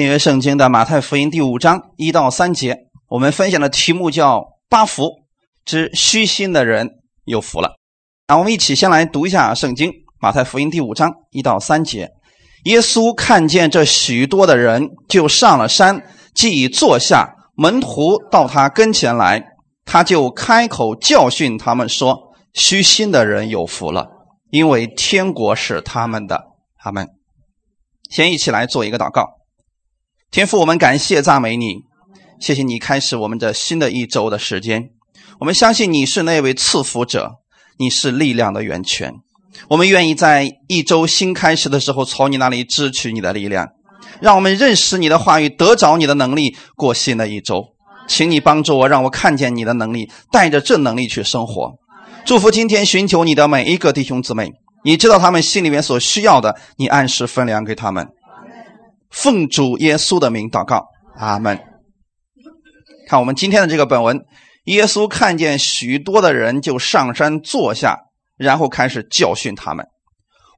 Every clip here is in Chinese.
新约圣经的马太福音第五章一到三节，我们分享的题目叫“八福之虚心的人有福了”。那我们一起先来读一下圣经，马太福音第五章一到三节。耶稣看见这许多的人，就上了山，既已坐下，门徒到他跟前来，他就开口教训他们说：“虚心的人有福了，因为天国是他们的。”他们。先一起来做一个祷告。天父，我们感谢赞美你，谢谢你开始我们这新的一周的时间。我们相信你是那位赐福者，你是力量的源泉。我们愿意在一周新开始的时候，从你那里支取你的力量，让我们认识你的话语，得着你的能力，过新的一周。请你帮助我，让我看见你的能力，带着这能力去生活。祝福今天寻求你的每一个弟兄姊妹，你知道他们心里面所需要的，你按时分粮给他们。奉主耶稣的名祷告，阿门。看我们今天的这个本文，耶稣看见许多的人，就上山坐下，然后开始教训他们。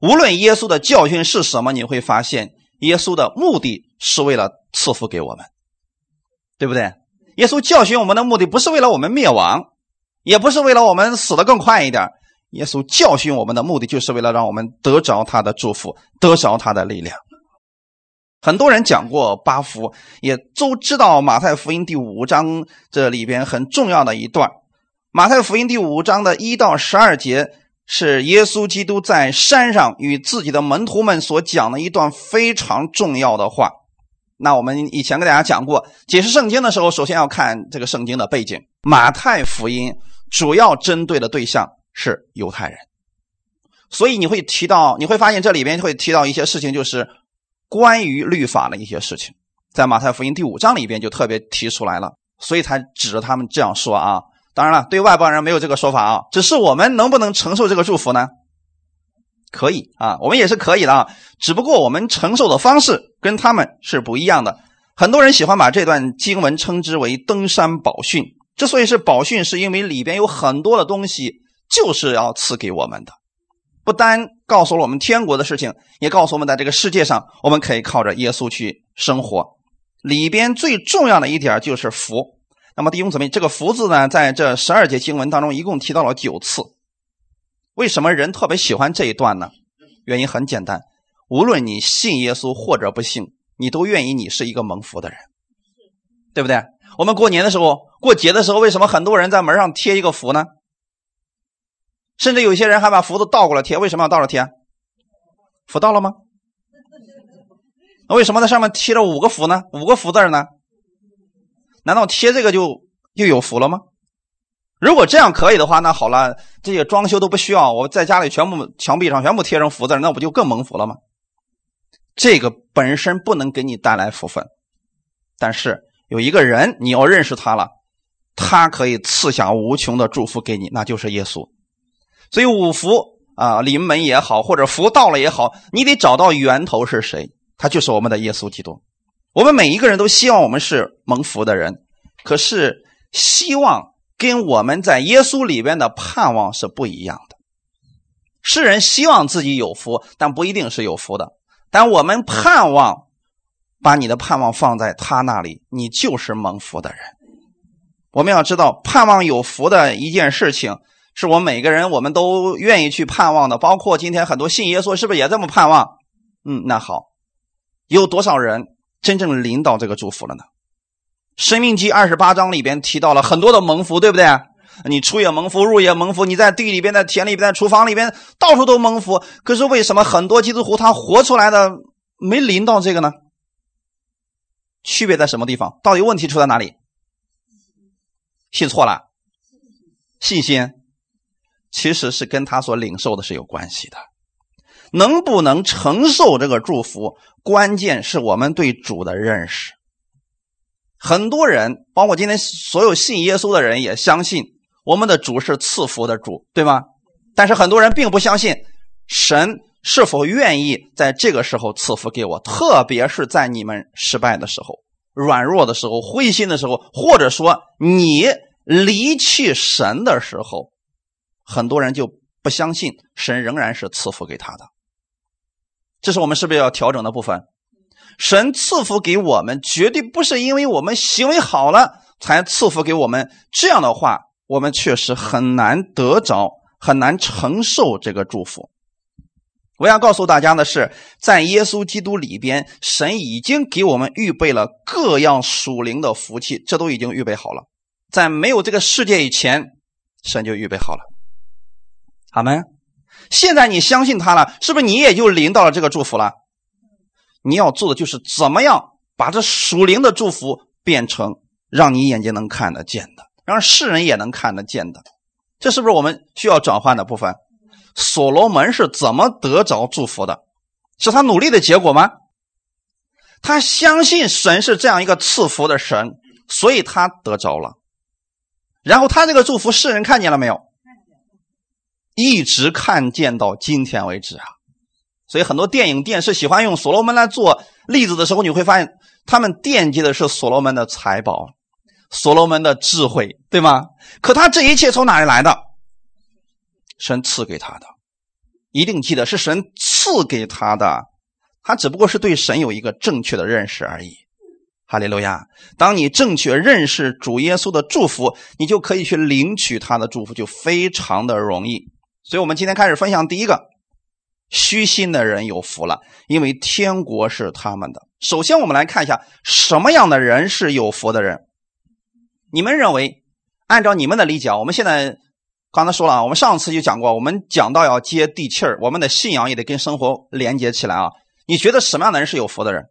无论耶稣的教训是什么，你会发现，耶稣的目的是为了赐福给我们，对不对？耶稣教训我们的目的不是为了我们灭亡，也不是为了我们死得更快一点。耶稣教训我们的目的，就是为了让我们得着他的祝福，得着他的力量。很多人讲过八福，也都知道马太福音第五章这里边很重要的一段。马太福音第五章的一到十二节是耶稣基督在山上与自己的门徒们所讲的一段非常重要的话。那我们以前给大家讲过，解释圣经的时候，首先要看这个圣经的背景。马太福音主要针对的对象是犹太人，所以你会提到，你会发现这里边会提到一些事情，就是。关于律法的一些事情，在马太福音第五章里边就特别提出来了，所以才指着他们这样说啊。当然了，对外邦人没有这个说法啊，只是我们能不能承受这个祝福呢？可以啊，我们也是可以的啊，只不过我们承受的方式跟他们是不一样的。很多人喜欢把这段经文称之为登山宝训，之所以是宝训，是因为里边有很多的东西就是要赐给我们的。不单告诉了我们天国的事情，也告诉我们在这个世界上，我们可以靠着耶稣去生活。里边最重要的一点就是福。那么弟兄姊妹，这个“福”字呢，在这十二节经文当中，一共提到了九次。为什么人特别喜欢这一段呢？原因很简单，无论你信耶稣或者不信，你都愿意你是一个蒙福的人，对不对？我们过年的时候、过节的时候，为什么很多人在门上贴一个福呢？甚至有些人还把福字倒过来贴，为什么要倒着贴？福到了吗？那为什么在上面贴着五个福呢？五个福字呢？难道贴这个就又有福了吗？如果这样可以的话，那好了，这些装修都不需要，我在家里全部墙壁上全部贴成福字，那不就更蒙福了吗？这个本身不能给你带来福分，但是有一个人你要认识他了，他可以赐下无穷的祝福给你，那就是耶稣。所以五福啊，临门也好，或者福到了也好，你得找到源头是谁，他就是我们的耶稣基督。我们每一个人都希望我们是蒙福的人，可是希望跟我们在耶稣里边的盼望是不一样的。世人希望自己有福，但不一定是有福的。但我们盼望把你的盼望放在他那里，你就是蒙福的人。我们要知道，盼望有福的一件事情。是我们每个人，我们都愿意去盼望的，包括今天很多信耶稣，是不是也这么盼望？嗯，那好，有多少人真正领到这个祝福了呢？生命记二十八章里边提到了很多的蒙福，对不对？你出也蒙福，入也蒙福，你在地里边、在田里边、在厨房里边，到处都蒙福。可是为什么很多基督徒他活出来的没领到这个呢？区别在什么地方？到底问题出在哪里？信错了，信心。其实是跟他所领受的是有关系的，能不能承受这个祝福，关键是我们对主的认识。很多人，包括今天所有信耶稣的人，也相信我们的主是赐福的主，对吗？但是很多人并不相信神是否愿意在这个时候赐福给我，特别是在你们失败的时候、软弱的时候、灰心的时候，或者说你离弃神的时候。很多人就不相信神仍然是赐福给他的，这是我们是不是要调整的部分？神赐福给我们，绝对不是因为我们行为好了才赐福给我们。这样的话，我们确实很难得着，很难承受这个祝福。我要告诉大家的是，在耶稣基督里边，神已经给我们预备了各样属灵的福气，这都已经预备好了。在没有这个世界以前，神就预备好了。阿门。现在你相信他了，是不是你也就领到了这个祝福了？你要做的就是怎么样把这属灵的祝福变成让你眼睛能看得见的，让世人也能看得见的。这是不是我们需要转换的部分？所罗门是怎么得着祝福的？是他努力的结果吗？他相信神是这样一个赐福的神，所以他得着了。然后他这个祝福，世人看见了没有？一直看见到今天为止啊！所以很多电影、电视喜欢用所罗门来做例子的时候，你会发现他们惦记的是所罗门的财宝、所罗门的智慧，对吗？可他这一切从哪里来的？神赐给他的，一定记得是神赐给他的。他只不过是对神有一个正确的认识而已。哈利路亚！当你正确认识主耶稣的祝福，你就可以去领取他的祝福，就非常的容易。所以，我们今天开始分享第一个，虚心的人有福了，因为天国是他们的。首先，我们来看一下什么样的人是有福的人。你们认为，按照你们的理解，我们现在刚才说了啊，我们上次就讲过，我们讲到要接地气儿，我们的信仰也得跟生活连接起来啊。你觉得什么样的人是有福的人？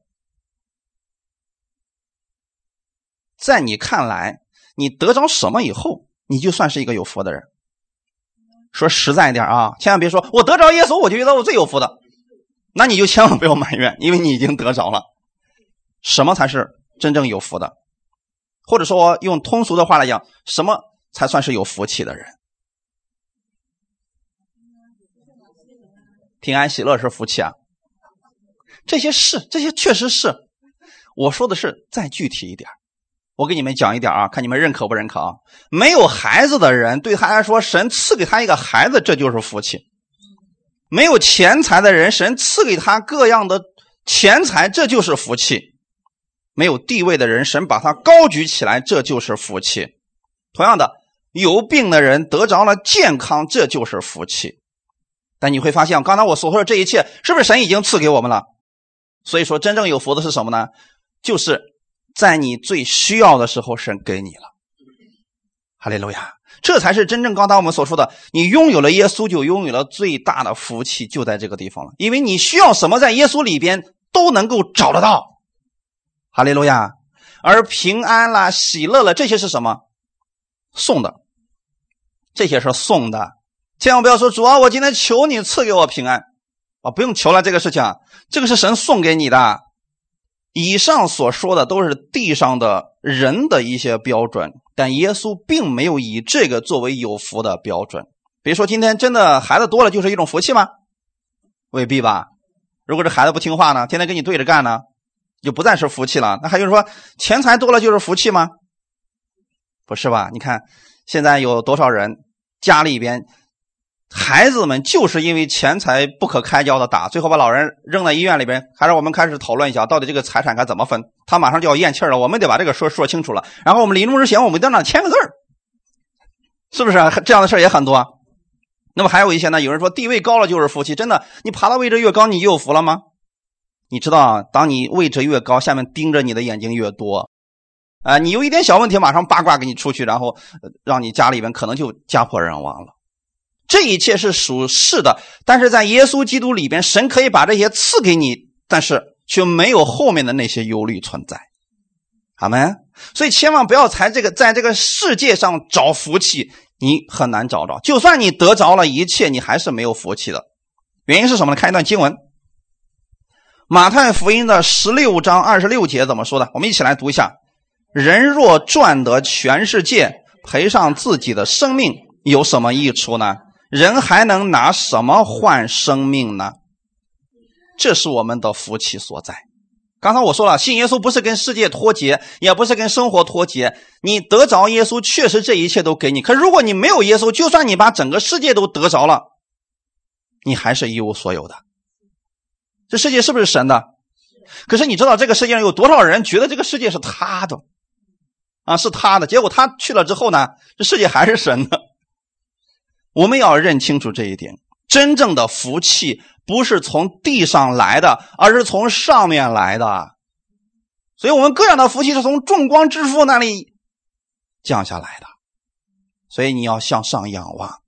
在你看来，你得着什么以后，你就算是一个有福的人。说实在一点啊，千万别说我得着耶稣，我就觉得我最有福的，那你就千万不要埋怨，因为你已经得着了。什么才是真正有福的？或者说用通俗的话来讲，什么才算是有福气的人？平安喜乐是福气啊，这些是，这些确实是。我说的是再具体一点。我给你们讲一点啊，看你们认可不认可啊？没有孩子的人，对他来说，神赐给他一个孩子，这就是福气；没有钱财的人，神赐给他各样的钱财，这就是福气；没有地位的人，神把他高举起来，这就是福气。同样的，有病的人得着了健康，这就是福气。但你会发现，刚才我所说的这一切，是不是神已经赐给我们了？所以说，真正有福的是什么呢？就是。在你最需要的时候，神给你了，哈利路亚！这才是真正刚才我们所说的，你拥有了耶稣，就拥有了最大的福气，就在这个地方了。因为你需要什么，在耶稣里边都能够找得到，哈利路亚！而平安啦、喜乐了，这些是什么？送的，这些是送的。千万不要说主啊，我今天求你赐给我平安啊！不用求了，这个事情，这个是神送给你的。以上所说的都是地上的人的一些标准，但耶稣并没有以这个作为有福的标准。比如说，今天真的孩子多了就是一种福气吗？未必吧。如果这孩子不听话呢，天天跟你对着干呢，就不再是福气了。那还有说钱财多了就是福气吗？不是吧？你看现在有多少人家里边。孩子们就是因为钱财不可开交的打，最后把老人扔在医院里边。还是我们开始讨论一下，到底这个财产该怎么分？他马上就要咽气了，我们得把这个说说清楚了。然后我们临终之前，我们在那签个字是不是？这样的事也很多。那么还有一些呢？有人说地位高了就是福气，真的？你爬的位置越高，你就有福了吗？你知道，当你位置越高，下面盯着你的眼睛越多。啊，你有一点小问题，马上八卦给你出去，然后让你家里边可能就家破人亡了。这一切是属世的，但是在耶稣基督里边，神可以把这些赐给你，但是却没有后面的那些忧虑存在。阿门。所以千万不要在这个在这个世界上找福气，你很难找着。就算你得着了一切，你还是没有福气的。原因是什么呢？看一段经文，《马太福音》的十六章二十六节怎么说的？我们一起来读一下：人若赚得全世界，赔上自己的生命，有什么益处呢？人还能拿什么换生命呢？这是我们的福气所在。刚才我说了，信耶稣不是跟世界脱节，也不是跟生活脱节。你得着耶稣，确实这一切都给你。可如果你没有耶稣，就算你把整个世界都得着了，你还是一无所有的。这世界是不是神的？可是你知道这个世界上有多少人觉得这个世界是他的啊？是他的，结果他去了之后呢，这世界还是神的。我们要认清楚这一点，真正的福气不是从地上来的，而是从上面来的。所以，我们各样的福气是从众光之父那里降下来的。所以，你要向上仰望，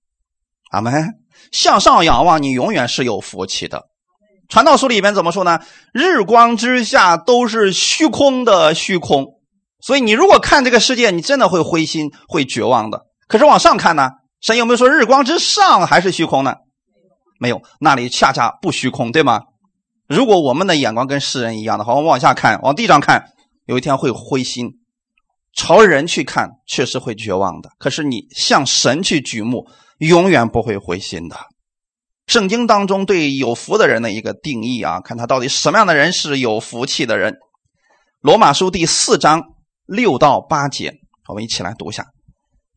阿门。向上仰望，你永远是有福气的。传道书里边怎么说呢？日光之下都是虚空的虚空。所以，你如果看这个世界，你真的会灰心、会绝望的。可是往上看呢？神有没有说日光之上还是虚空呢？没有，那里恰恰不虚空，对吗？如果我们的眼光跟世人一样的话，我们往下看，往地上看，有一天会灰心；朝人去看，确实会绝望的。可是你向神去举目，永远不会灰心的。圣经当中对有福的人的一个定义啊，看他到底什么样的人是有福气的人。罗马书第四章六到八节，我们一起来读一下。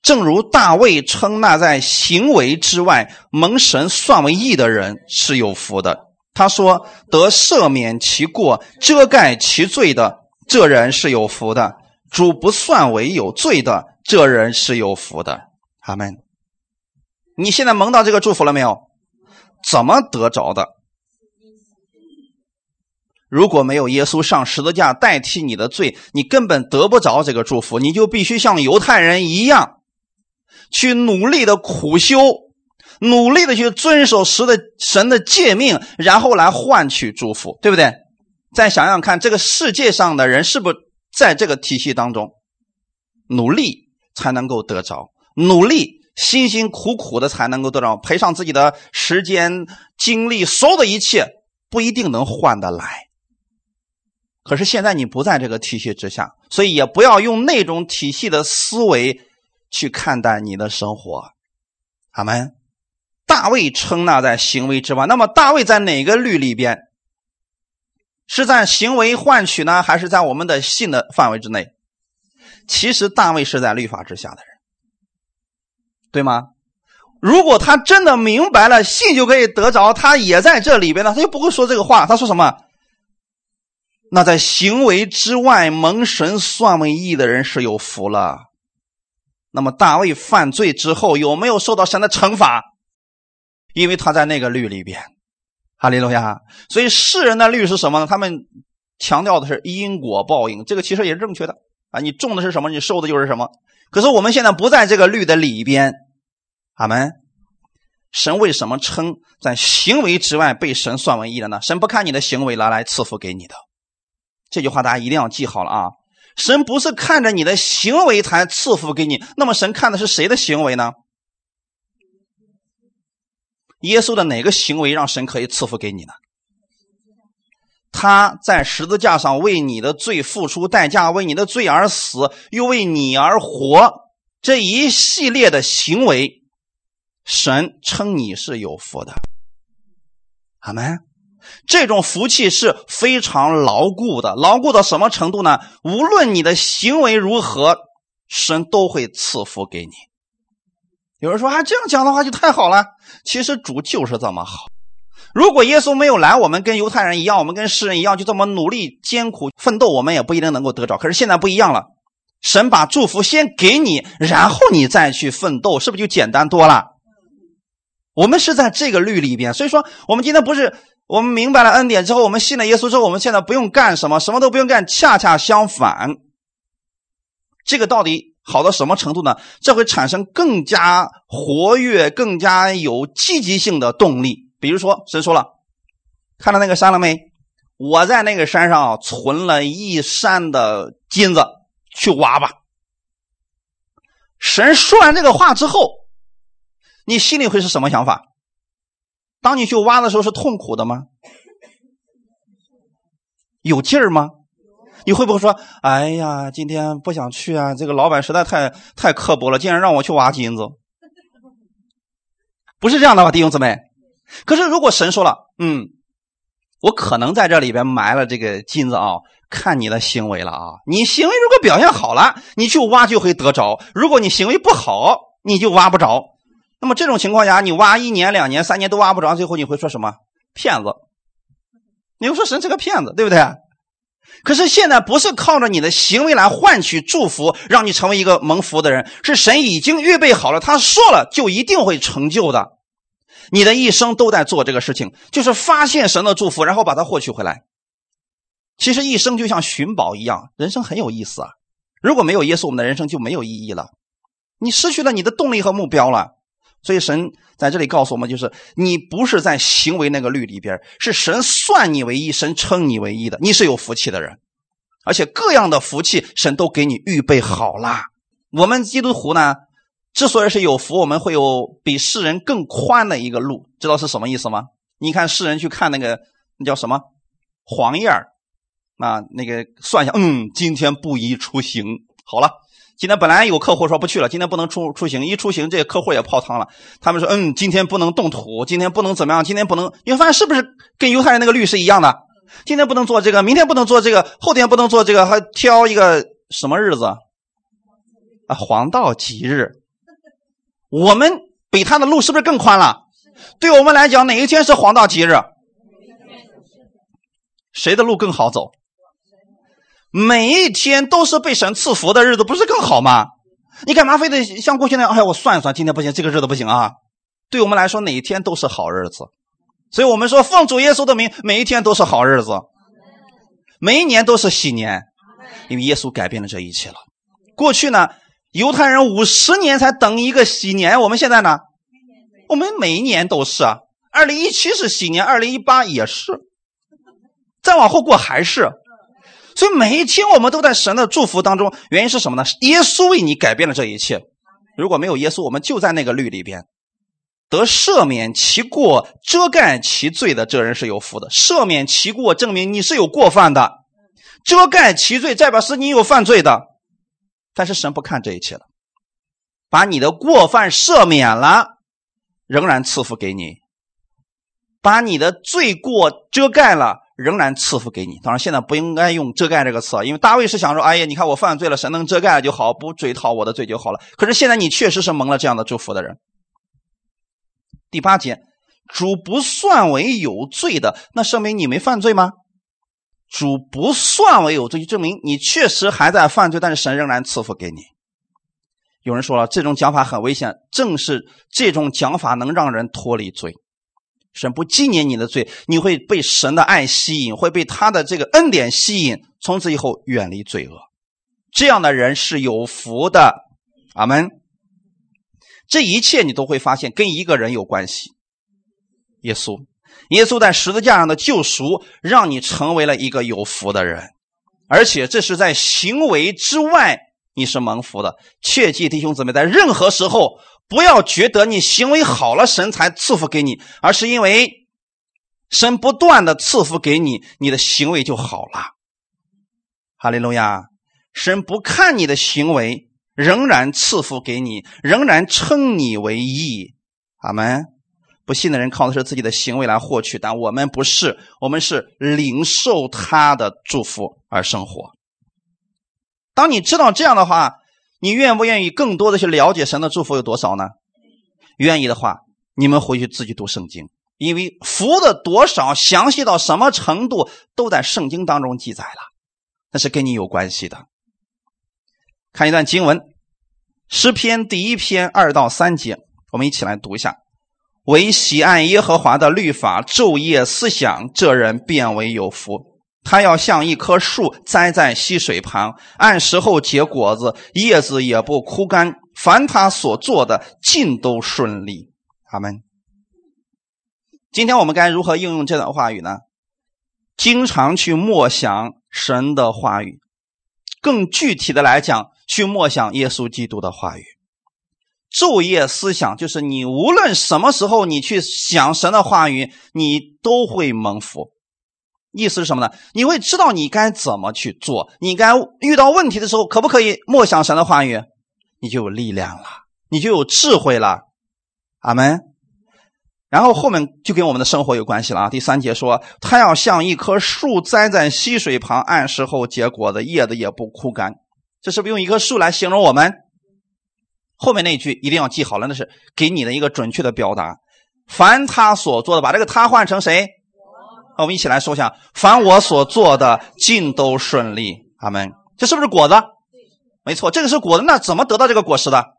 正如大卫称那在行为之外蒙神算为义的人是有福的。他说：“得赦免其过、遮盖其罪的这人是有福的；主不算为有罪的这人是有福的。”阿门。你现在蒙到这个祝福了没有？怎么得着的？如果没有耶稣上十字架代替你的罪，你根本得不着这个祝福。你就必须像犹太人一样。去努力的苦修，努力的去遵守神的神的诫命，然后来换取祝福，对不对？再想想看，这个世界上的人是不是在这个体系当中努力才能够得着？努力辛辛苦苦的才能够得着，赔上自己的时间、精力，所有的一切不一定能换得来。可是现在你不在这个体系之下，所以也不要用那种体系的思维。去看待你的生活，阿门。大卫称那在行为之外，那么大卫在哪个律里边？是在行为换取呢，还是在我们的信的范围之内？其实大卫是在律法之下的人，对吗？如果他真的明白了信就可以得着，他也在这里边呢，他就不会说这个话。他说什么？那在行为之外蒙神算为义的人是有福了。那么大卫犯罪之后有没有受到神的惩罚？因为他在那个律里边，哈利路亚。所以世人的律是什么呢？他们强调的是因果报应，这个其实也是正确的啊。你种的是什么，你受的就是什么。可是我们现在不在这个律的里边，阿门。神为什么称在行为之外被神算为义的呢？神不看你的行为来来赐福给你的。这句话大家一定要记好了啊。神不是看着你的行为才赐福给你，那么神看的是谁的行为呢？耶稣的哪个行为让神可以赐福给你呢？他在十字架上为你的罪付出代价，为你的罪而死，又为你而活，这一系列的行为，神称你是有福的。阿门。这种福气是非常牢固的，牢固到什么程度呢？无论你的行为如何，神都会赐福给你。有人说：“啊，这样讲的话就太好了。”其实主就是这么好。如果耶稣没有来，我们跟犹太人一样，我们跟世人一样，就这么努力艰苦奋斗，我们也不一定能够得着。可是现在不一样了，神把祝福先给你，然后你再去奋斗，是不是就简单多了？我们是在这个律里边，所以说我们今天不是。我们明白了恩典之后，我们信了耶稣之后，我们现在不用干什么，什么都不用干。恰恰相反，这个到底好到什么程度呢？这会产生更加活跃、更加有积极性的动力。比如说，神说了，看到那个山了没？我在那个山上存了一山的金子，去挖吧。神说完这个话之后，你心里会是什么想法？当你去挖的时候是痛苦的吗？有劲儿吗？你会不会说：“哎呀，今天不想去啊！这个老板实在太太刻薄了，竟然让我去挖金子。”不是这样的吧，弟兄姊妹？可是如果神说了：“嗯，我可能在这里边埋了这个金子啊，看你的行为了啊。你行为如果表现好了，你去挖就会得着；如果你行为不好，你就挖不着。”那么这种情况下，你挖一年、两年、三年都挖不着，最后你会说什么？骗子！你会说神是个骗子，对不对？可是现在不是靠着你的行为来换取祝福，让你成为一个蒙福的人，是神已经预备好了，他说了就一定会成就的。你的一生都在做这个事情，就是发现神的祝福，然后把它获取回来。其实一生就像寻宝一样，人生很有意思啊。如果没有耶稣，我们的人生就没有意义了，你失去了你的动力和目标了。所以神在这里告诉我们，就是你不是在行为那个律里边，是神算你为义，神称你为义的，你是有福气的人，而且各样的福气神都给你预备好了。我们基督徒呢，之所以是有福，我们会有比世人更宽的一个路，知道是什么意思吗？你看世人去看那个那叫什么黄页啊，那个算一下，嗯，今天不宜出行，好了。今天本来有客户说不去了，今天不能出出行，一出行这个客户也泡汤了。他们说，嗯，今天不能动土，今天不能怎么样，今天不能。你会发现是不是跟犹太人那个律是一样的？今天不能做这个，明天不能做这个，后天不能做这个，还挑一个什么日子啊？黄道吉日。我们比他的路是不是更宽了？对我们来讲，哪一天是黄道吉日？谁的路更好走？每一天都是被神赐福的日子，不是更好吗？你干嘛非得像过去那样？哎，我算一算，今天不行，这个日子不行啊。对我们来说，哪一天都是好日子。所以我们说，奉主耶稣的名，每一天都是好日子，每一年都是喜年，因为耶稣改变了这一切了。过去呢，犹太人五十年才等一个喜年，我们现在呢，我们每一年都是啊。二零一七是喜年，二零一八也是，再往后过还是。所以每一天我们都在神的祝福当中，原因是什么呢？耶稣为你改变了这一切。如果没有耶稣，我们就在那个律里边，得赦免其过、遮盖其罪的这人是有福的。赦免其过，证明你是有过犯的；遮盖其罪，代表是你有犯罪的。但是神不看这一切了，把你的过犯赦免了，仍然赐福给你；把你的罪过遮盖了。仍然赐福给你。当然，现在不应该用“遮盖”这个词，因为大卫是想说：“哎呀，你看我犯罪了，神能遮盖就好，不追讨我的罪就好了。”可是现在你确实是蒙了这样的祝福的人。第八节，主不算为有罪的，那说明你没犯罪吗？主不算为有罪，就证明你确实还在犯罪，但是神仍然赐福给你。有人说了，这种讲法很危险，正是这种讲法能让人脱离罪。神不纪念你的罪，你会被神的爱吸引，会被他的这个恩典吸引，从此以后远离罪恶。这样的人是有福的。阿门。这一切你都会发现跟一个人有关系，耶稣。耶稣在十字架上的救赎，让你成为了一个有福的人，而且这是在行为之外，你是蒙福的。切记，弟兄姊妹，在任何时候。不要觉得你行为好了，神才赐福给你，而是因为神不断的赐福给你，你的行为就好了。哈利路亚！神不看你的行为，仍然赐福给你，仍然称你为义。阿门。不信的人靠的是自己的行为来获取，但我们不是，我们是领受他的祝福而生活。当你知道这样的话。你愿不愿意更多的去了解神的祝福有多少呢？愿意的话，你们回去自己读圣经，因为福的多少、详细到什么程度，都在圣经当中记载了，那是跟你有关系的。看一段经文，《诗篇》第一篇二到三节，我们一起来读一下：“唯喜爱耶和华的律法，昼夜思想，这人变为有福。”他要像一棵树栽在溪水旁，按时候结果子，叶子也不枯干。凡他所做的，尽都顺利。阿门。今天我们该如何应用这段话语呢？经常去默想神的话语，更具体的来讲，去默想耶稣基督的话语。昼夜思想，就是你无论什么时候，你去想神的话语，你都会蒙福。意思是什么呢？你会知道你该怎么去做，你该遇到问题的时候，可不可以默想神的话语？你就有力量了，你就有智慧了。阿门。然后后面就跟我们的生活有关系了啊。第三节说，他要像一棵树栽在溪水旁，按时候结果的叶子也不枯干。这是不是用一棵树来形容我们？后面那句一定要记好了，那是给你的一个准确的表达。凡他所做的，把这个他换成谁？我们一起来说一下：凡我所做的，尽都顺利。阿门。这是不是果子？没错，这个是果子。那怎么得到这个果实的？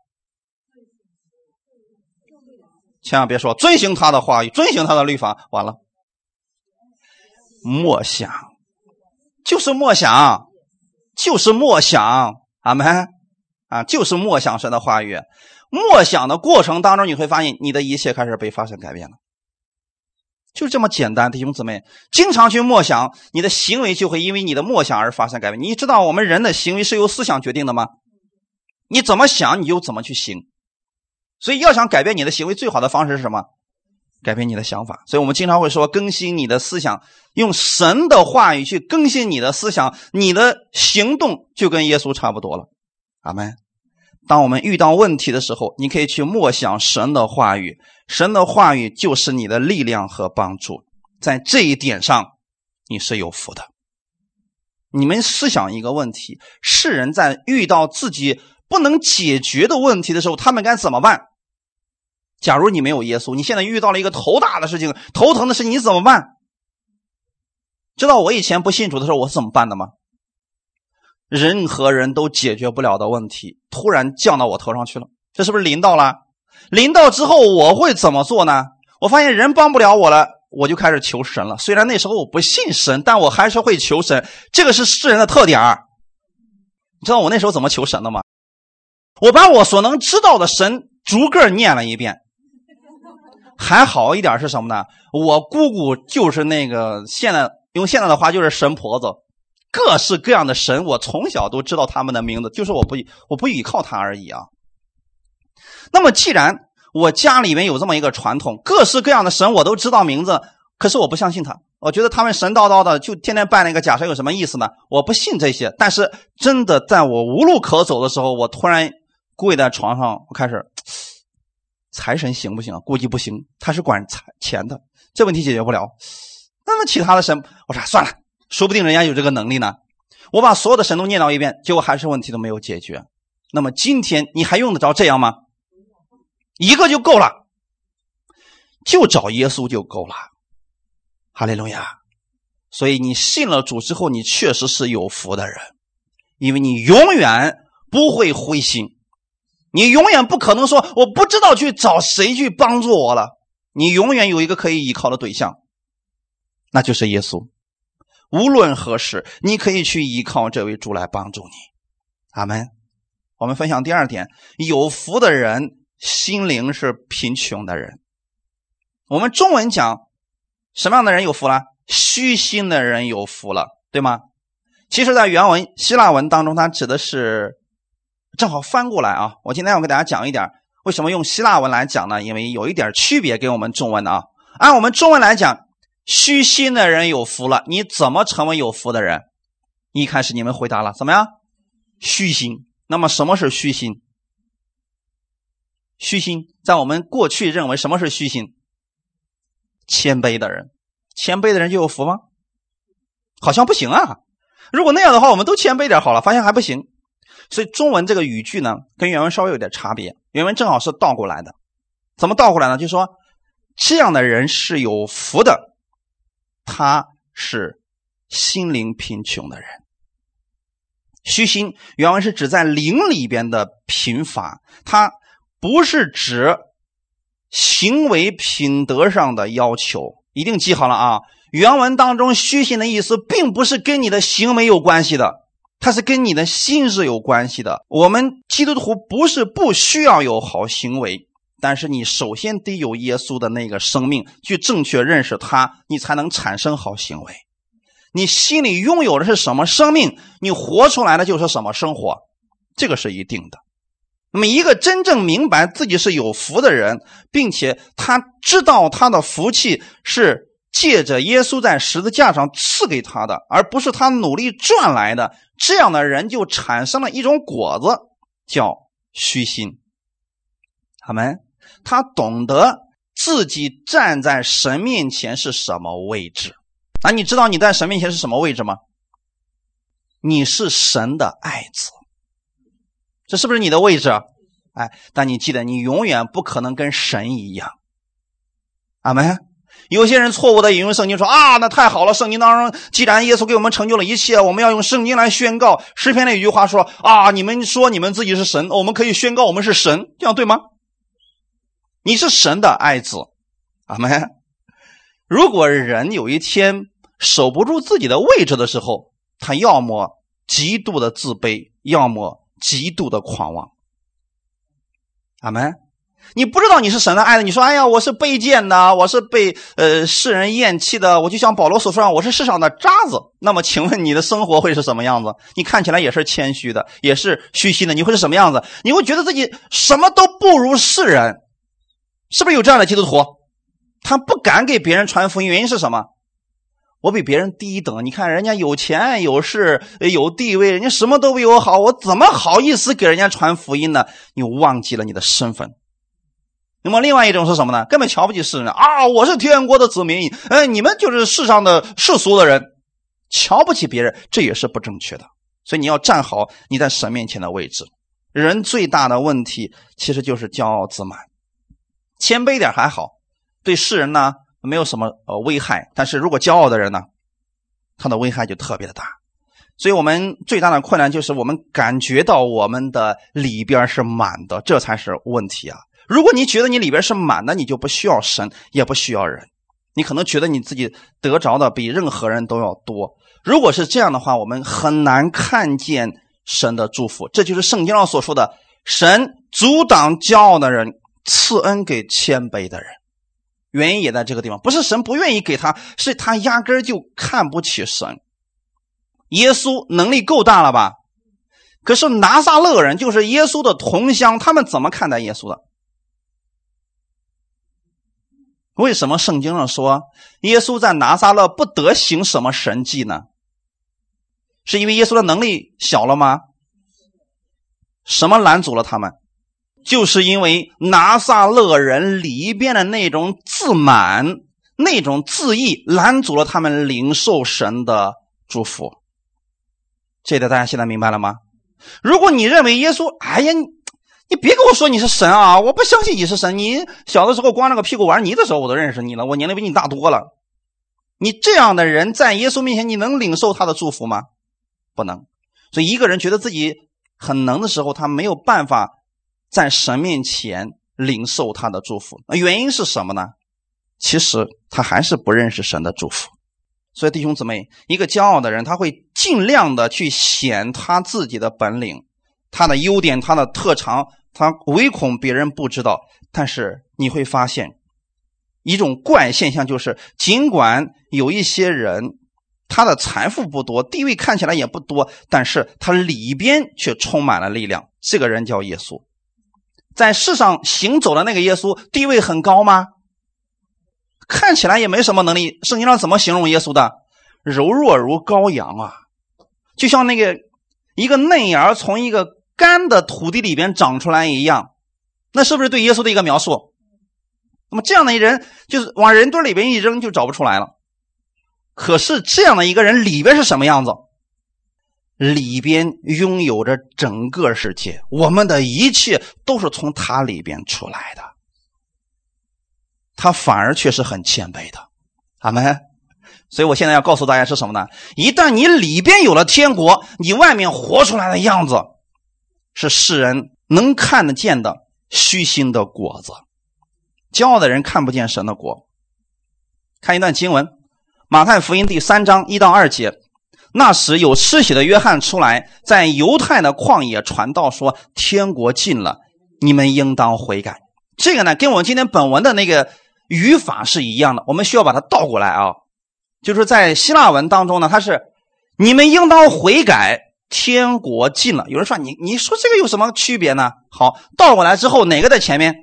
千万别说遵行他的话语，遵行他的律法。完了，默想，就是默想，就是默想。阿门啊，就是默想神的话语。默想的过程当中，你会发现你的一切开始被发生改变了。就这么简单，弟兄姊妹，经常去默想，你的行为就会因为你的默想而发生改变。你知道我们人的行为是由思想决定的吗？你怎么想，你就怎么去行。所以要想改变你的行为，最好的方式是什么？改变你的想法。所以我们经常会说，更新你的思想，用神的话语去更新你的思想，你的行动就跟耶稣差不多了。阿门。当我们遇到问题的时候，你可以去默想神的话语，神的话语就是你的力量和帮助。在这一点上，你是有福的。你们思想一个问题：世人在遇到自己不能解决的问题的时候，他们该怎么办？假如你没有耶稣，你现在遇到了一个头大的事情、头疼的事情，你怎么办？知道我以前不信主的时候，我是怎么办的吗？任何人都解决不了的问题，突然降到我头上去了，这是不是临到了？临到之后，我会怎么做呢？我发现人帮不了我了，我就开始求神了。虽然那时候我不信神，但我还是会求神。这个是世人的特点你知道我那时候怎么求神的吗？我把我所能知道的神逐个念了一遍。还好一点是什么呢？我姑姑就是那个现在用现在的话就是神婆子，各式各样的神，我从小都知道他们的名字，就是我不我不依靠他而已啊。那么既然我家里面有这么一个传统，各式各样的神我都知道名字，可是我不相信他，我觉得他们神叨叨的，就天天拜那个假神有什么意思呢？我不信这些。但是真的在我无路可走的时候，我突然跪在床上，我开始。财神行不行啊？估计不行，他是管财钱的，这问题解决不了。那么其他的神，我说算了，说不定人家有这个能力呢。我把所有的神都念叨一遍，结果还是问题都没有解决。那么今天你还用得着这样吗？一个就够了，就找耶稣就够了。哈利路亚！所以你信了主之后，你确实是有福的人，因为你永远不会灰心。你永远不可能说我不知道去找谁去帮助我了。你永远有一个可以依靠的对象，那就是耶稣。无论何时，你可以去依靠这位主来帮助你。阿门。我们分享第二点：有福的人心灵是贫穷的人。我们中文讲什么样的人有福了？虚心的人有福了，对吗？其实，在原文希腊文当中，它指的是。正好翻过来啊！我今天要给大家讲一点，为什么用希腊文来讲呢？因为有一点区别，给我们中文的啊。按我们中文来讲，虚心的人有福了。你怎么成为有福的人？一开始你们回答了怎么样？虚心。那么什么是虚心？虚心在我们过去认为什么是虚心？谦卑的人，谦卑的人就有福吗？好像不行啊。如果那样的话，我们都谦卑点好了。发现还不行。所以中文这个语句呢，跟原文稍微有点差别。原文正好是倒过来的，怎么倒过来呢？就是说，这样的人是有福的，他是心灵贫穷的人。虚心原文是指在灵里边的贫乏，他不是指行为品德上的要求。一定记好了啊！原文当中虚心的意思，并不是跟你的行为有关系的。它是跟你的心是有关系的。我们基督徒不是不需要有好行为，但是你首先得有耶稣的那个生命，去正确认识他，你才能产生好行为。你心里拥有的是什么生命，你活出来的就是什么生活，这个是一定的。那么，一个真正明白自己是有福的人，并且他知道他的福气是。借着耶稣在十字架上赐给他的，而不是他努力赚来的，这样的人就产生了一种果子，叫虚心。他们他懂得自己站在神面前是什么位置。那你知道你在神面前是什么位置吗？你是神的爱子，这是不是你的位置？哎，但你记得，你永远不可能跟神一样。阿门。有些人错误的引用圣经说啊，那太好了，圣经当中既然耶稣给我们成就了一切，我们要用圣经来宣告。诗篇那一句话说啊，你们说你们自己是神，我们可以宣告我们是神，这样对吗？你是神的爱子，阿门。如果人有一天守不住自己的位置的时候，他要么极度的自卑，要么极度的狂妄，阿门。你不知道你是神的爱的，你说：“哎呀，我是卑贱的，我是被呃世人厌弃的。”我就像保罗所说：“我是世上的渣子。”那么，请问你的生活会是什么样子？你看起来也是谦虚的，也是虚心的，你会是什么样子？你会觉得自己什么都不如世人，是不是有这样的基督徒？他不敢给别人传福音，原因是什么？我比别人低一等。你看人家有钱有势有地位，人家什么都比我好，我怎么好意思给人家传福音呢？你忘记了你的身份。那么，另外一种是什么呢？根本瞧不起世人啊！我是天国的子民，哎，你们就是世上的世俗的人，瞧不起别人，这也是不正确的。所以你要站好你在神面前的位置。人最大的问题其实就是骄傲自满，谦卑点还好，对世人呢没有什么呃危害。但是如果骄傲的人呢，他的危害就特别的大。所以我们最大的困难就是我们感觉到我们的里边是满的，这才是问题啊。如果你觉得你里边是满的，你就不需要神，也不需要人。你可能觉得你自己得着的比任何人都要多。如果是这样的话，我们很难看见神的祝福。这就是圣经上所说的：神阻挡骄傲的人，赐恩给谦卑的人。原因也在这个地方，不是神不愿意给他，是他压根就看不起神。耶稣能力够大了吧？可是拿撒勒人就是耶稣的同乡，他们怎么看待耶稣的？为什么圣经上说耶稣在拿撒勒不得行什么神迹呢？是因为耶稣的能力小了吗？什么拦阻了他们？就是因为拿撒勒人里边的那种自满、那种自义，拦阻了他们领受神的祝福。这点大家现在明白了吗？如果你认为耶稣，哎呀。你别跟我说你是神啊！我不相信你是神。你小的时候光着个屁股玩泥的时候，我都认识你了。我年龄比你大多了。你这样的人在耶稣面前，你能领受他的祝福吗？不能。所以一个人觉得自己很能的时候，他没有办法在神面前领受他的祝福。那原因是什么呢？其实他还是不认识神的祝福。所以弟兄姊妹，一个骄傲的人，他会尽量的去显他自己的本领、他的优点、他的特长。他唯恐别人不知道，但是你会发现一种怪现象，就是尽管有一些人他的财富不多，地位看起来也不多，但是他里边却充满了力量。这个人叫耶稣，在世上行走的那个耶稣，地位很高吗？看起来也没什么能力。圣经上怎么形容耶稣的？柔弱如羔羊啊，就像那个一个嫩芽从一个。干的土地里边长出来一样，那是不是对耶稣的一个描述？那么这样的一人，就是往人堆里边一扔就找不出来了。可是这样的一个人里边是什么样子？里边拥有着整个世界，我们的一切都是从他里边出来的。他反而却是很谦卑的，阿门。所以我现在要告诉大家是什么呢？一旦你里边有了天国，你外面活出来的样子。是世人能看得见的虚心的果子，骄傲的人看不见神的果。看一段经文，《马太福音》第三章一到二节。那时有施洗的约翰出来，在犹太的旷野传道，说：“天国近了，你们应当悔改。”这个呢，跟我们今天本文的那个语法是一样的。我们需要把它倒过来啊，就是在希腊文当中呢，它是“你们应当悔改”。天国近了，有人说你你说这个有什么区别呢？好，倒过来之后哪个在前面？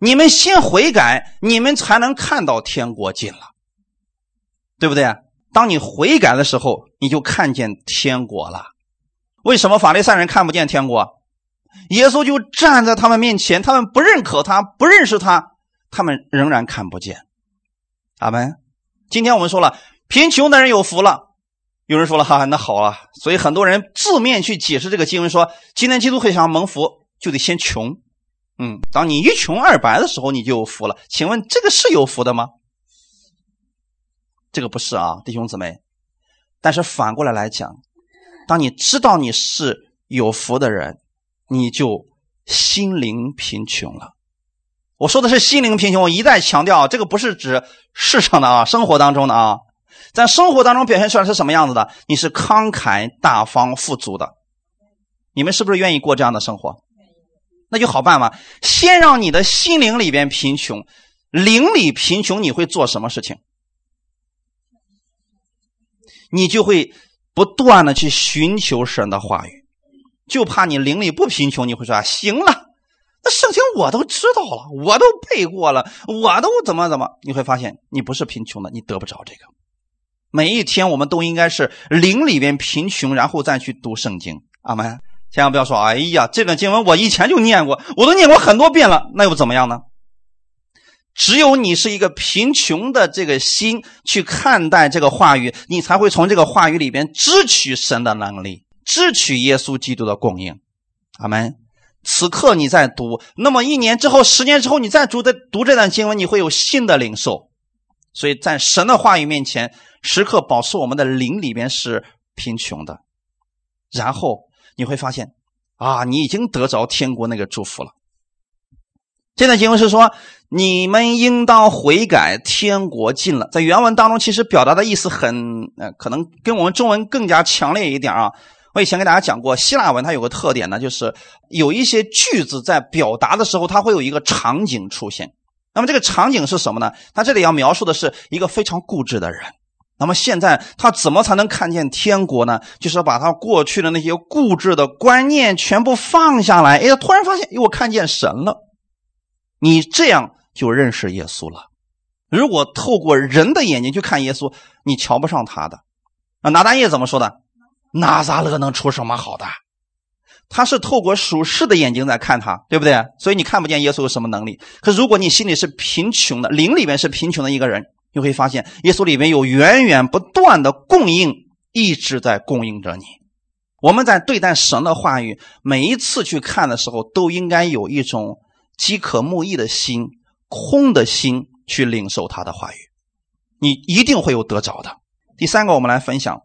你们先悔改，你们才能看到天国近了，对不对？当你悔改的时候，你就看见天国了。为什么法利赛人看不见天国？耶稣就站在他们面前，他们不认可他，不认识他，他们仍然看不见。阿门。今天我们说了，贫穷的人有福了。有人说了哈，那好了，所以很多人字面去解释这个经文，说今天基督会想蒙福，就得先穷，嗯，当你一穷二白的时候，你就有福了。请问这个是有福的吗？这个不是啊，弟兄姊妹。但是反过来来讲，当你知道你是有福的人，你就心灵贫穷了。我说的是心灵贫穷，我一再强调，这个不是指世上的啊，生活当中的啊，在生活当中表现出来是什么样子的？你是慷慨大方、富足的。你们是不是愿意过这样的生活？那就好办嘛，先让你的心灵里边贫穷，灵里贫穷，你会做什么事情？你就会不断的去寻求神的话语，就怕你灵里不贫穷，你会说啊，行了，那圣经我都知道了，我都背过了，我都怎么怎么？你会发现你不是贫穷的，你得不着这个。每一天我们都应该是灵里边贫穷，然后再去读圣经。阿门。千万不要说，哎呀，这段经文我以前就念过，我都念过很多遍了，那又怎么样呢？只有你是一个贫穷的这个心去看待这个话语，你才会从这个话语里边支取神的能力，支取耶稣基督的供应。阿门。此刻你在读，那么一年之后、十年之后，你再读的读这段经文，你会有新的领受。所以在神的话语面前，时刻保持我们的灵里边是贫穷的，然后。你会发现，啊，你已经得着天国那个祝福了。现在经文是说，你们应当悔改，天国近了。在原文当中，其实表达的意思很，呃，可能跟我们中文更加强烈一点啊。我以前给大家讲过，希腊文它有个特点呢，就是有一些句子在表达的时候，它会有一个场景出现。那么这个场景是什么呢？它这里要描述的是一个非常固执的人。那么现在他怎么才能看见天国呢？就是把他过去的那些固执的观念全部放下来。哎，突然发现，哎，我看见神了。你这样就认识耶稣了。如果透过人的眼睛去看耶稣，你瞧不上他的。啊，拿单叶怎么说的？拿撒勒能出什么好的？他是透过属世的眼睛在看他，对不对？所以你看不见耶稣有什么能力。可如果你心里是贫穷的，灵里面是贫穷的一个人。你会发现，耶稣里面有源源不断的供应，一直在供应着你。我们在对待神的话语，每一次去看的时候，都应该有一种饥渴慕义的心、空的心去领受他的话语，你一定会有得着的。第三个，我们来分享：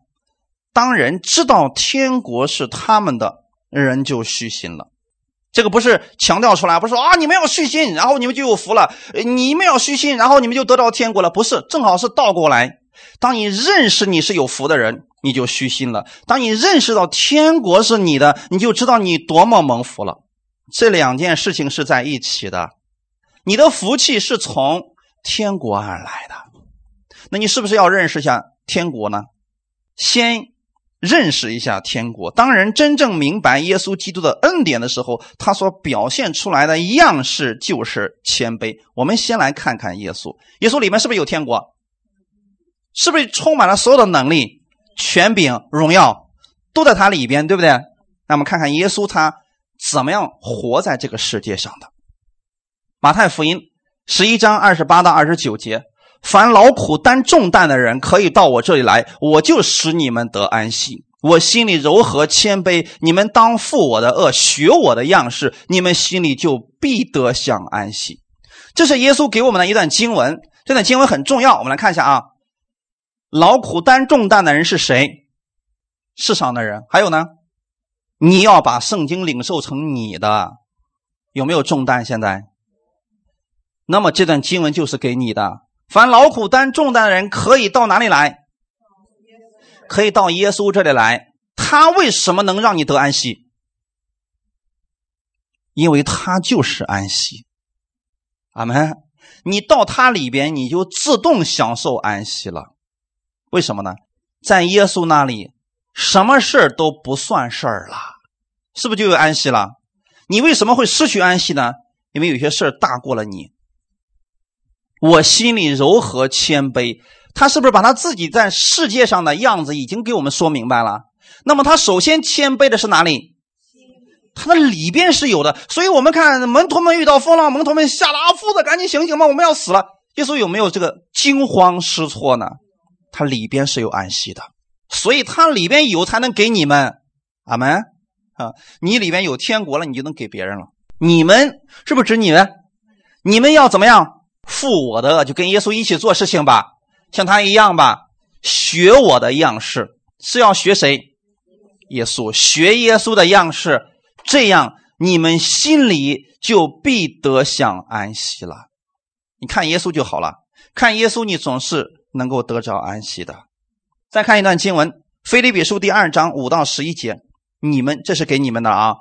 当人知道天国是他们的，人就虚心了。这个不是强调出来，不是说啊，你们要虚心，然后你们就有福了；你们要虚心，然后你们就得到天国了。不是，正好是倒过来。当你认识你是有福的人，你就虚心了；当你认识到天国是你的，你就知道你多么蒙福了。这两件事情是在一起的。你的福气是从天国而来的，那你是不是要认识一下天国呢？先。认识一下天国。当人真正明白耶稣基督的恩典的时候，他所表现出来的样式就是谦卑。我们先来看看耶稣，耶稣里面是不是有天国？是不是充满了所有的能力、权柄、荣耀都在他里边，对不对？那么看看耶稣他怎么样活在这个世界上的。马太福音十一章二十八到二十九节。凡劳苦担重担的人，可以到我这里来，我就使你们得安息。我心里柔和谦卑，你们当负我的恶，学我的样式，你们心里就必得享安息。这是耶稣给我们的一段经文，这段经文很重要。我们来看一下啊，劳苦担重担的人是谁？世上的人。还有呢，你要把圣经领受成你的，有没有重担？现在，那么这段经文就是给你的。凡劳苦担重担的人，可以到哪里来？可以到耶稣这里来。他为什么能让你得安息？因为他就是安息。阿门。你到他里边，你就自动享受安息了。为什么呢？在耶稣那里，什么事都不算事儿了，是不是就有安息了？你为什么会失去安息呢？因为有些事大过了你。我心里柔和谦卑，他是不是把他自己在世界上的样子已经给我们说明白了？那么他首先谦卑的是哪里？他的里边是有的。所以我们看门徒们遇到风浪，门徒们吓得阿夫子，赶紧醒醒吧，我们要死了。耶稣有没有这个惊慌失措呢？他里边是有安息的，所以他里边有才能给你们。阿门啊！你里边有天国了，你就能给别人了。你们是不是指你们？你们要怎么样负我的，就跟耶稣一起做事情吧，像他一样吧，学我的样式，是要学谁？耶稣，学耶稣的样式，这样你们心里就必得享安息了。你看耶稣就好了，看耶稣，你总是能够得着安息的。再看一段经文，《腓立比书》第二章五到十一节，你们这是给你们的啊，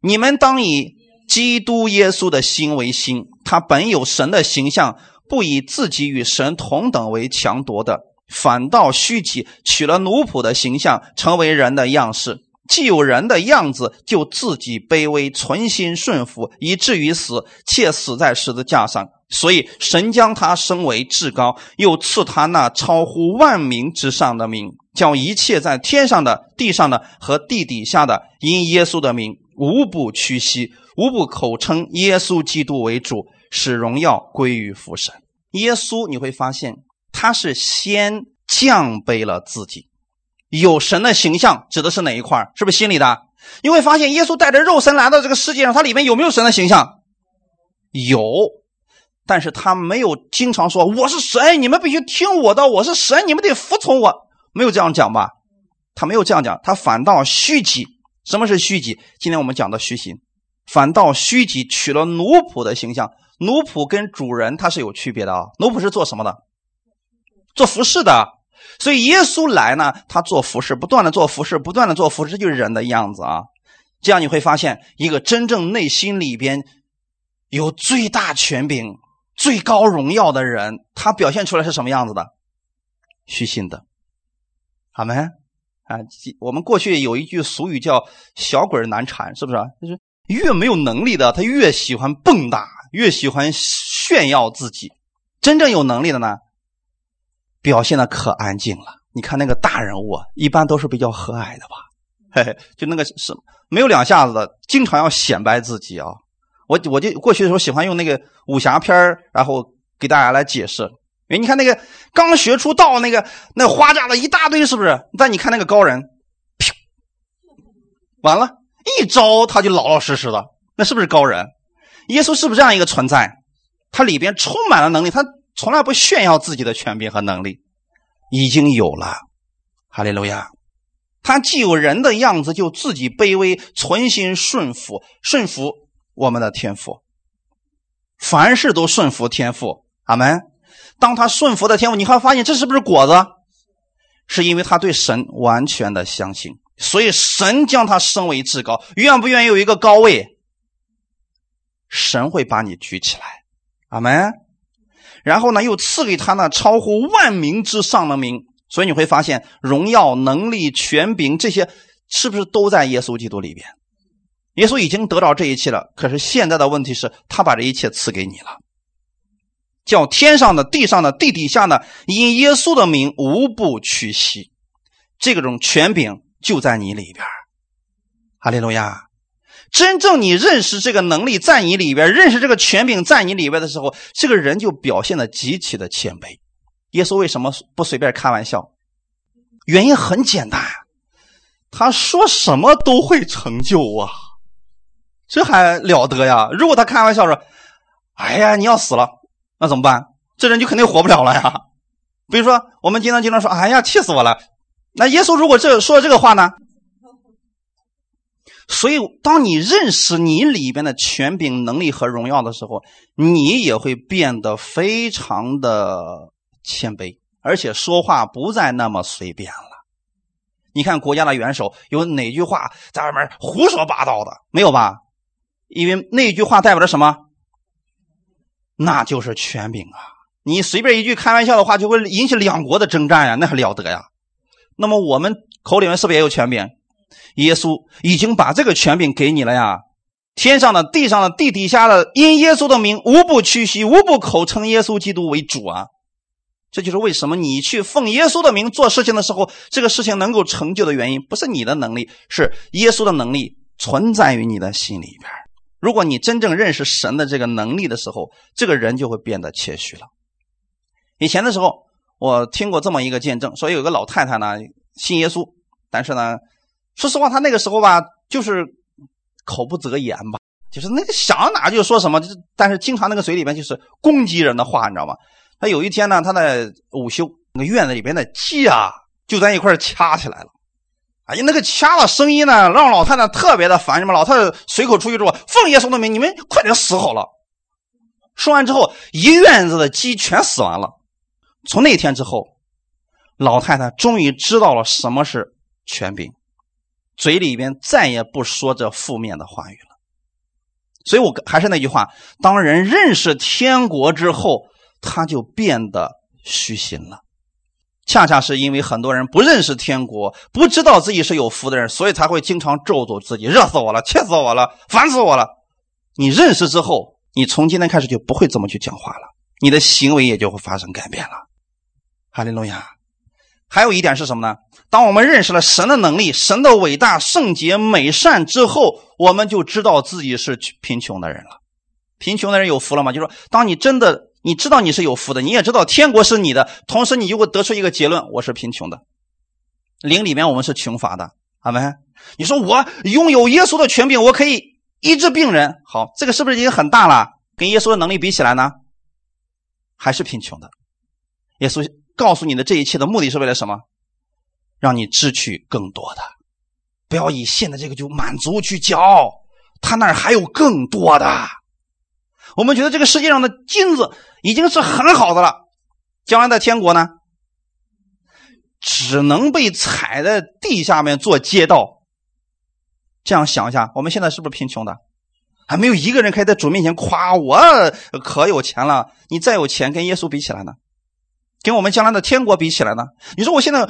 你们当以基督耶稣的心为心，他本有神的形象，不以自己与神同等为强夺的。反倒虚己，取了奴仆的形象，成为人的样式。既有人的样子，就自己卑微，存心顺服，以至于死，且死在十字架上。所以神将他升为至高，又赐他那超乎万民之上的名，叫一切在天上的、地上的和地底下的，因耶稣的名，无不屈膝，无不口称耶稣基督为主，使荣耀归于父神。耶稣，你会发现。他是先降卑了自己，有神的形象指的是哪一块是不是心里的？你会发现耶稣带着肉身来到这个世界上，他里面有没有神的形象？有，但是他没有经常说我是神，你们必须听我的，我是神，你们得服从我，没有这样讲吧？他没有这样讲，他反倒虚己。什么是虚己？今天我们讲的虚心，反倒虚己，取了奴仆的形象。奴仆跟主人他是有区别的啊，奴仆是做什么的？做服饰的，所以耶稣来呢，他做服饰，不断的做服饰，不断的做服饰，这就是人的样子啊。这样你会发现，一个真正内心里边有最大权柄、最高荣耀的人，他表现出来是什么样子的？虚心的，好没？啊，我们过去有一句俗语叫“小鬼难缠”，是不是？就是越没有能力的，他越喜欢蹦跶，越喜欢炫耀自己。真正有能力的呢？表现的可安静了。你看那个大人物，一般都是比较和蔼的吧？嘿嘿，就那个是没有两下子的，经常要显摆自己啊。我我就过去的时候喜欢用那个武侠片然后给大家来解释。哎，你看那个刚学出道那个那花架子一大堆，是不是？但你看那个高人，完了，一招他就老老实实的，那是不是高人？耶稣是不是这样一个存在？他里边充满了能力，他。从来不炫耀自己的权柄和能力，已经有了。哈利路亚！他既有人的样子，就自己卑微，存心顺服，顺服我们的天赋。凡事都顺服天赋。阿门。当他顺服的天赋，你会发现这是不是果子？是因为他对神完全的相信，所以神将他升为至高。愿不愿意有一个高位？神会把你举起来。阿门。然后呢，又赐给他那超乎万民之上的名，所以你会发现荣耀、能力、权柄这些，是不是都在耶稣基督里边？耶稣已经得到这一切了，可是现在的问题是，他把这一切赐给你了，叫天上的、地上的、地底下的，因耶稣的名无不屈膝，这种权柄就在你里边。哈利路亚。真正你认识这个能力在你里边，认识这个权柄在你里边的时候，这个人就表现的极其的谦卑。耶稣为什么不随便开玩笑？原因很简单，他说什么都会成就啊，这还了得呀！如果他开玩笑说：“哎呀，你要死了，那怎么办？”这人就肯定活不了了呀。比如说，我们经常经常说：“哎呀，气死我了。”那耶稣如果这说这个话呢？所以，当你认识你里边的权柄、能力和荣耀的时候，你也会变得非常的谦卑，而且说话不再那么随便了。你看，国家的元首有哪句话在外面胡说八道的？没有吧？因为那句话代表着什么？那就是权柄啊！你随便一句开玩笑的话，就会引起两国的征战呀，那还了得呀？那么我们口里面是不是也有权柄？耶稣已经把这个权柄给你了呀！天上的、地上的、地底下的，因耶稣的名，无不屈膝，无不口称耶稣基督为主啊！这就是为什么你去奉耶稣的名做事情的时候，这个事情能够成就的原因，不是你的能力，是耶稣的能力存在于你的心里边。如果你真正认识神的这个能力的时候，这个人就会变得谦虚了。以前的时候，我听过这么一个见证，说有个老太太呢信耶稣，但是呢。说实话，她那个时候吧，就是口不择言吧，就是那个想哪就说什么，但是经常那个嘴里面就是攻击人的话，你知道吗？他有一天呢，他在午休，那个院子里边的鸡啊，就在一块掐起来了。哎呀，那个掐的声音呢，让老太太特别的烦。什么？老太太随口出去说：“奉耶稣的名，你们快点死好了。”说完之后，一院子的鸡全死完了。从那天之后，老太太终于知道了什么是权柄，嘴里边再也不说这负面的话语了。所以，我还是那句话：当人认识天国之后，他就变得虚心了。恰恰是因为很多人不认识天国，不知道自己是有福的人，所以才会经常咒诅自己：热死我了，气死我了，烦死我了。你认识之后，你从今天开始就不会这么去讲话了，你的行为也就会发生改变了。哈利路亚。还有一点是什么呢？当我们认识了神的能力、神的伟大、圣洁、美善之后，我们就知道自己是贫穷的人了。贫穷的人有福了吗？就是说，当你真的。你知道你是有福的，你也知道天国是你的，同时你就会得出一个结论：我是贫穷的。灵里面我们是穷乏的，阿门。你说我拥有耶稣的权柄，我可以医治病人，好，这个是不是已经很大了？跟耶稣的能力比起来呢，还是贫穷的。耶稣告诉你的这一切的目的是为了什么？让你支取更多的，不要以现在这个就满足去骄傲，他那儿还有更多的。我们觉得这个世界上的金子已经是很好的了，将来在天国呢，只能被踩在地下面做街道。这样想一下，我们现在是不是贫穷的？还没有一个人可以在主面前夸我可有钱了。你再有钱，跟耶稣比起来呢？跟我们将来的天国比起来呢？你说我现在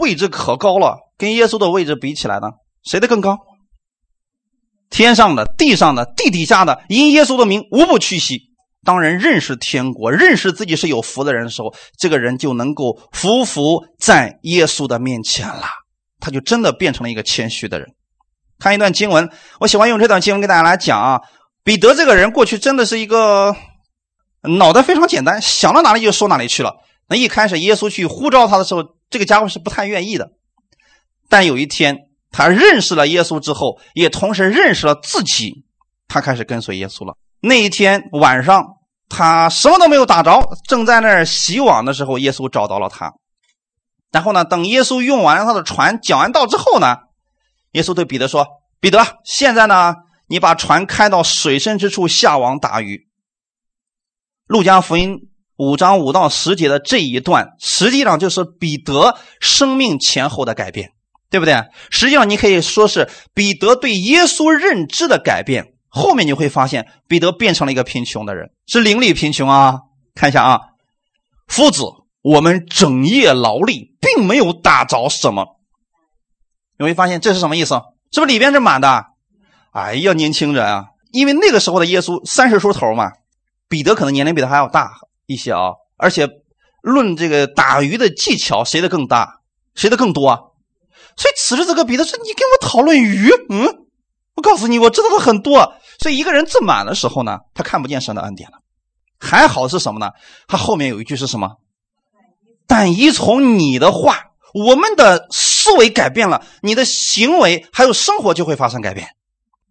位置可高了，跟耶稣的位置比起来呢？谁的更高？天上的、地上的、地底下的，因耶稣的名无不屈膝。当人认识天国、认识自己是有福的人的时候，这个人就能够匍匐在耶稣的面前了。他就真的变成了一个谦虚的人。看一段经文，我喜欢用这段经文给大家来讲啊。彼得这个人过去真的是一个脑袋非常简单，想到哪里就说哪里去了。那一开始耶稣去呼召他的时候，这个家伙是不太愿意的。但有一天。他认识了耶稣之后，也同时认识了自己，他开始跟随耶稣了。那一天晚上，他什么都没有打着，正在那儿洗网的时候，耶稣找到了他。然后呢，等耶稣用完了他的船，讲完道之后呢，耶稣对彼得说：“彼得，现在呢，你把船开到水深之处下网打鱼。”路加福音五章五到十节的这一段，实际上就是彼得生命前后的改变。对不对？实际上，你可以说是彼得对耶稣认知的改变。后面你会发现，彼得变成了一个贫穷的人，是灵里贫穷啊。看一下啊，夫子，我们整夜劳力，并没有打着什么。你会发现这是什么意思？是不是里边是满的？哎呀，年轻人啊，因为那个时候的耶稣三十出头嘛，彼得可能年龄比他还要大一些啊。而且论这个打鱼的技巧，谁的更大？谁的更多啊？所以此时此刻，彼得说：“你跟我讨论鱼？嗯，我告诉你，我知道的很多。所以一个人自满的时候呢，他看不见神的恩典了。还好是什么呢？他后面有一句是什么？但依从你的话，我们的思维改变了，你的行为还有生活就会发生改变。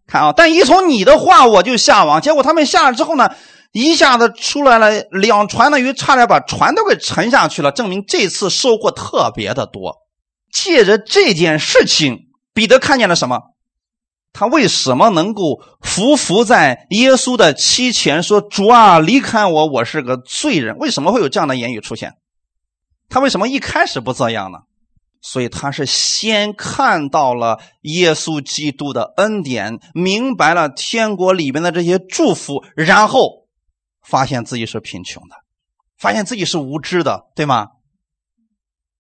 看啊，但依从你的话，我就下网。结果他们下了之后呢，一下子出来了两船的鱼，差点把船都给沉下去了，证明这次收获特别的多。”借着这件事情，彼得看见了什么？他为什么能够伏伏在耶稣的膝前说：“主啊，离开我，我是个罪人。”为什么会有这样的言语出现？他为什么一开始不这样呢？所以他是先看到了耶稣基督的恩典，明白了天国里面的这些祝福，然后发现自己是贫穷的，发现自己是无知的，对吗？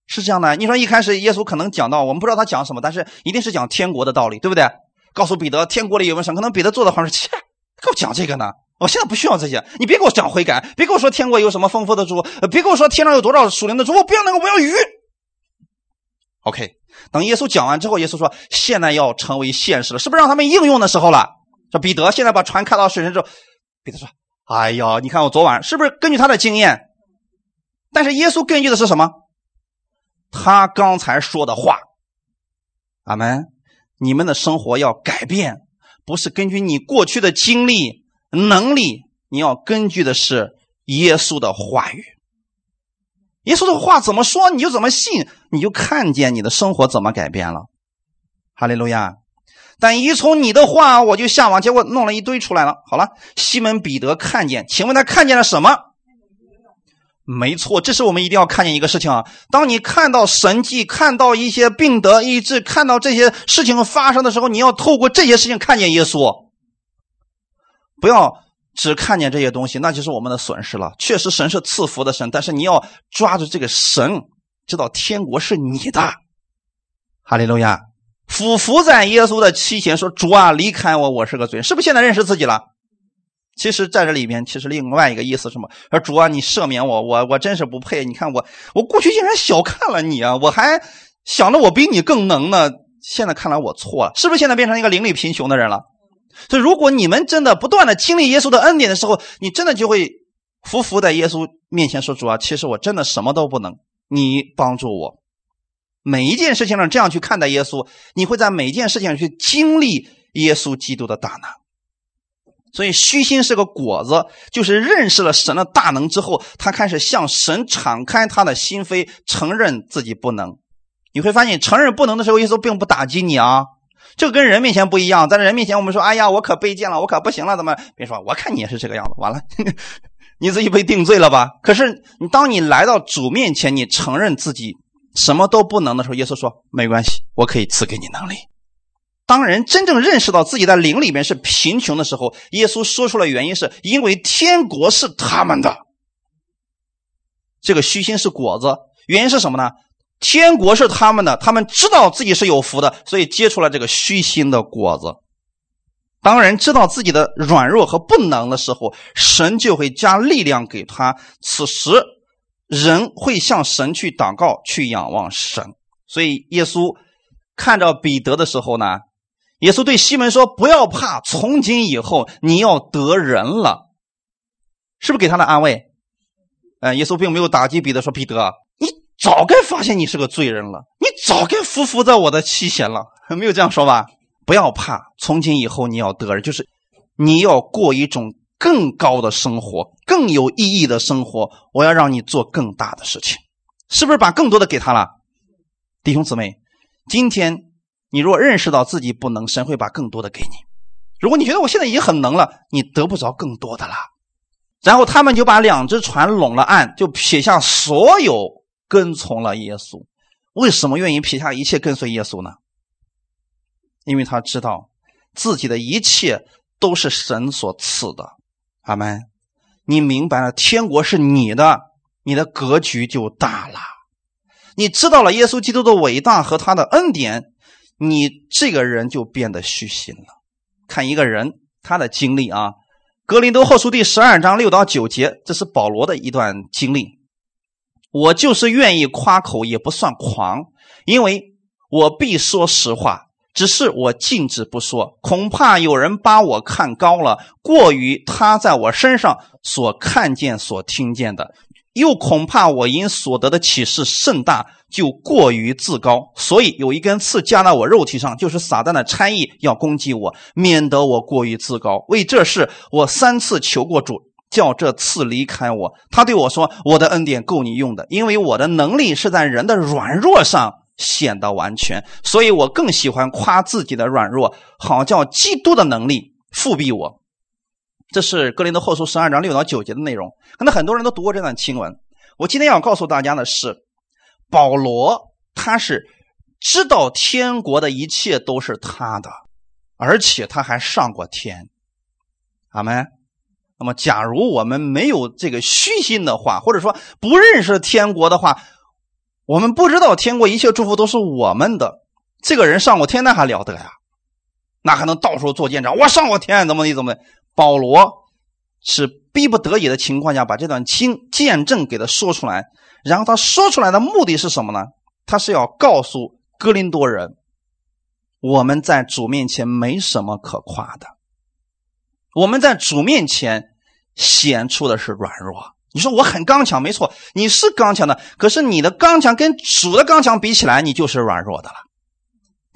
是这样的，你说一开始耶稣可能讲到，我们不知道他讲什么，但是一定是讲天国的道理，对不对？告诉彼得天国里有没有神？可能彼得做的好像是切，给我讲这个呢？我现在不需要这些，你别给我讲悔改，别跟我说天国有什么丰富的猪，别跟我说天上有多少属灵的猪，我不要那个，我要鱼。OK，等耶稣讲完之后，耶稣说现在要成为现实了，是不是让他们应用的时候了？说彼得现在把船开到水深之后，彼得说：“哎呀，你看我昨晚是不是根据他的经验？但是耶稣根据的是什么？”他刚才说的话，阿门！你们的生活要改变，不是根据你过去的经历、能力，你要根据的是耶稣的话语。耶稣的话怎么说，你就怎么信，你就看见你的生活怎么改变了。哈利路亚！但一从你的话，我就向往，结果弄了一堆出来了。好了，西门彼得看见，请问他看见了什么？没错，这是我们一定要看见一个事情啊！当你看到神迹，看到一些病得医治，看到这些事情发生的时候，你要透过这些事情看见耶稣，不要只看见这些东西，那就是我们的损失了。确实，神是赐福的神，但是你要抓住这个神，知道天国是你的。哈利路亚！俯伏在耶稣的膝前说：“主啊，离开我，我是个罪人。”是不是现在认识自己了？其实在这里边，其实另外一个意思是什么？说主啊，你赦免我，我我真是不配。你看我，我过去竟然小看了你啊！我还想着我比你更能呢。现在看来我错了，是不是现在变成一个灵里贫穷的人了？所以，如果你们真的不断的经历耶稣的恩典的时候，你真的就会匍匐在耶稣面前说：“主啊，其实我真的什么都不能，你帮助我。”每一件事情上这样去看待耶稣，你会在每一件事情上去经历耶稣基督的大能。所以虚心是个果子，就是认识了神的大能之后，他开始向神敞开他的心扉，承认自己不能。你会发现，承认不能的时候，耶稣并不打击你啊。这跟人面前不一样，在人面前我们说：“哎呀，我可卑贱了，我可不行了。”怎么？别说，我看你也是这个样子。完了，你自己被定罪了吧？可是你当你来到主面前，你承认自己什么都不能的时候，耶稣说：“没关系，我可以赐给你能力。”当人真正认识到自己在灵里面是贫穷的时候，耶稣说出了原因，是因为天国是他们的。这个虚心是果子，原因是什么呢？天国是他们的，他们知道自己是有福的，所以结出了这个虚心的果子。当人知道自己的软弱和不能的时候，神就会加力量给他。此时，人会向神去祷告，去仰望神。所以，耶稣看着彼得的时候呢？耶稣对西门说：“不要怕，从今以后你要得人了，是不是给他的安慰？”哎，耶稣并没有打击彼得，说：“彼得，你早该发现你是个罪人了，你早该匍匐在我的膝前了。”没有这样说吧？不要怕，从今以后你要得人，就是你要过一种更高的生活，更有意义的生活。我要让你做更大的事情，是不是把更多的给他了？弟兄姊妹，今天。你若认识到自己不能，神会把更多的给你。如果你觉得我现在已经很能了，你得不着更多的了。然后他们就把两只船拢了岸，就撇下所有，跟从了耶稣。为什么愿意撇下一切跟随耶稣呢？因为他知道自己的一切都是神所赐的。阿门。你明白了，天国是你的，你的格局就大了。你知道了耶稣基督的伟大和他的恩典。你这个人就变得虚心了。看一个人他的经历啊，《格林多后书》第十二章六到九节，这是保罗的一段经历。我就是愿意夸口，也不算狂，因为我必说实话，只是我禁止不说，恐怕有人把我看高了，过于他在我身上所看见、所听见的。又恐怕我因所得的启示甚大，就过于自高，所以有一根刺加到我肉体上，就是撒旦的差役要攻击我，免得我过于自高。为这事，我三次求过主，叫这刺离开我。他对我说：“我的恩典够你用的，因为我的能力是在人的软弱上显得完全。所以我更喜欢夸自己的软弱，好叫基督的能力复庇我。”这是格林的后书十二章六到九节的内容，可能很多人都读过这段经文。我今天要告诉大家的是，保罗他是知道天国的一切都是他的，而且他还上过天。阿门。那么，假如我们没有这个虚心的话，或者说不认识天国的话，我们不知道天国一切祝福都是我们的。这个人上过天，那还了得呀？那还能到处做见证？我上过天，怎么的怎么的？保罗是逼不得已的情况下把这段经见证给他说出来，然后他说出来的目的是什么呢？他是要告诉哥林多人，我们在主面前没什么可夸的，我们在主面前显出的是软弱。你说我很刚强，没错，你是刚强的，可是你的刚强跟主的刚强比起来，你就是软弱的了。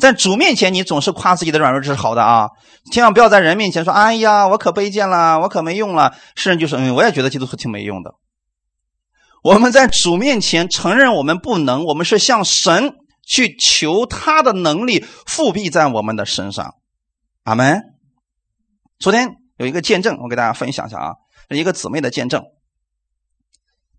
在主面前，你总是夸自己的软弱，这是好的啊！千万不要在人面前说：“哎呀，我可卑贱了，我可没用了。”世人就说：“嗯，我也觉得基督徒挺没用的。”我们在主面前承认我们不能，我们是向神去求他的能力复辟在我们的身上。阿门。昨天有一个见证，我给大家分享一下啊，一个姊妹的见证。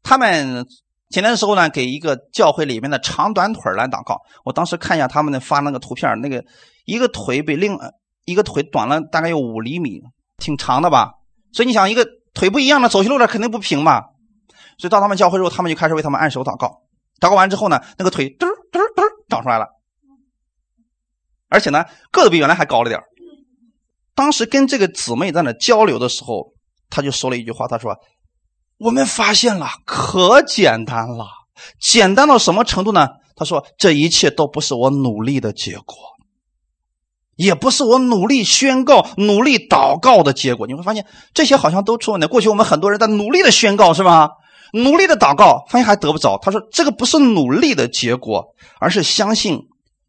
他们。前天的时候呢，给一个教会里面的长短腿来祷告。我当时看一下他们的发那个图片，那个一个腿比另一个腿短了大概有五厘米，挺长的吧？所以你想，一个腿不一样的走起路来肯定不平嘛。所以到他们教会之后，他们就开始为他们按手祷告。祷告完之后呢，那个腿嘚嘚嘚长出来了，而且呢个子比原来还高了点当时跟这个姊妹在那交流的时候，他就说了一句话，他说。我们发现了，可简单了，简单到什么程度呢？他说：“这一切都不是我努力的结果，也不是我努力宣告、努力祷告的结果。你会发现，这些好像都出问题。过去我们很多人在努力的宣告，是吧？努力的祷告，发现还得不着。他说，这个不是努力的结果，而是相信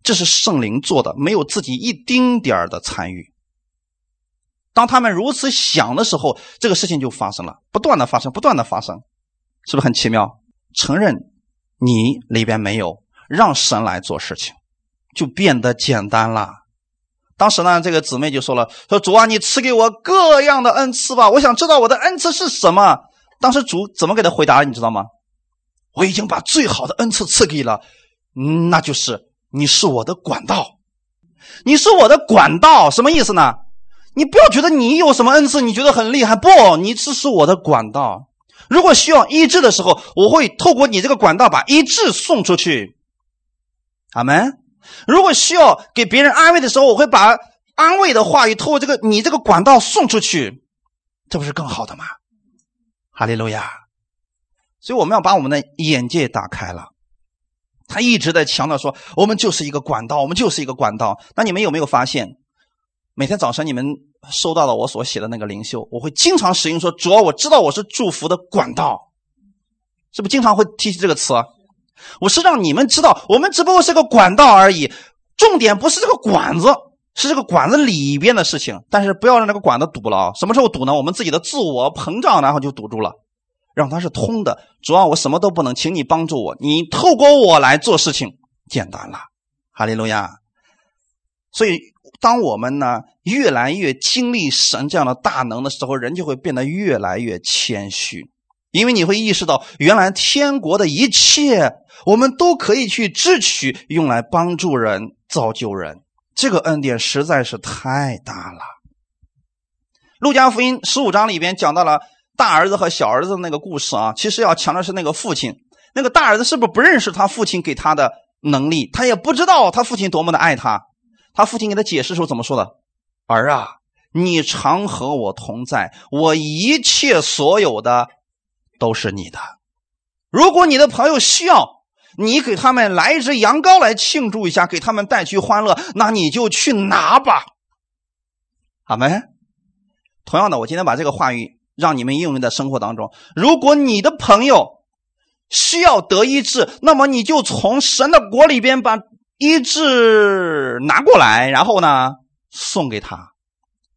这是圣灵做的，没有自己一丁点的参与。”当他们如此想的时候，这个事情就发生了，不断的发生，不断的发生，是不是很奇妙？承认你里边没有，让神来做事情，就变得简单了。当时呢，这个姊妹就说了：“说主啊，你赐给我各样的恩赐吧，我想知道我的恩赐是什么。”当时主怎么给他回答？你知道吗？我已经把最好的恩赐赐给了，那就是你是我的管道，你是我的管道，什么意思呢？你不要觉得你有什么恩赐，你觉得很厉害。不，你只是我的管道。如果需要医治的时候，我会透过你这个管道把医治送出去。阿门。如果需要给别人安慰的时候，我会把安慰的话语透过这个你这个管道送出去，这不是更好的吗？哈利路亚。所以我们要把我们的眼界打开了。他一直在强调说，我们就是一个管道，我们就是一个管道。那你们有没有发现？每天早晨你们收到了我所写的那个灵修，我会经常使用说：“主要我知道我是祝福的管道，是不是经常会提起这个词？我是让你们知道，我们只不过是个管道而已，重点不是这个管子，是这个管子里边的事情。但是不要让这个管子堵了，什么时候堵呢？我们自己的自我膨胀，然后就堵住了，让它是通的。主要我什么都不能，请你帮助我，你透过我来做事情，简单了，哈利路亚。所以。当我们呢越来越经历神这样的大能的时候，人就会变得越来越谦虚，因为你会意识到，原来天国的一切，我们都可以去支取，用来帮助人、造就人。这个恩典实在是太大了。路加福音十五章里边讲到了大儿子和小儿子的那个故事啊，其实要强调是那个父亲，那个大儿子是不是不认识他父亲给他的能力？他也不知道他父亲多么的爱他。他父亲给他解释的时候怎么说的？儿啊，你常和我同在，我一切所有的都是你的。如果你的朋友需要你给他们来一只羊羔来庆祝一下，给他们带去欢乐，那你就去拿吧。好没？同样的，我今天把这个话语让你们应用在生活当中。如果你的朋友需要得医治，那么你就从神的国里边把。医治拿过来，然后呢送给他，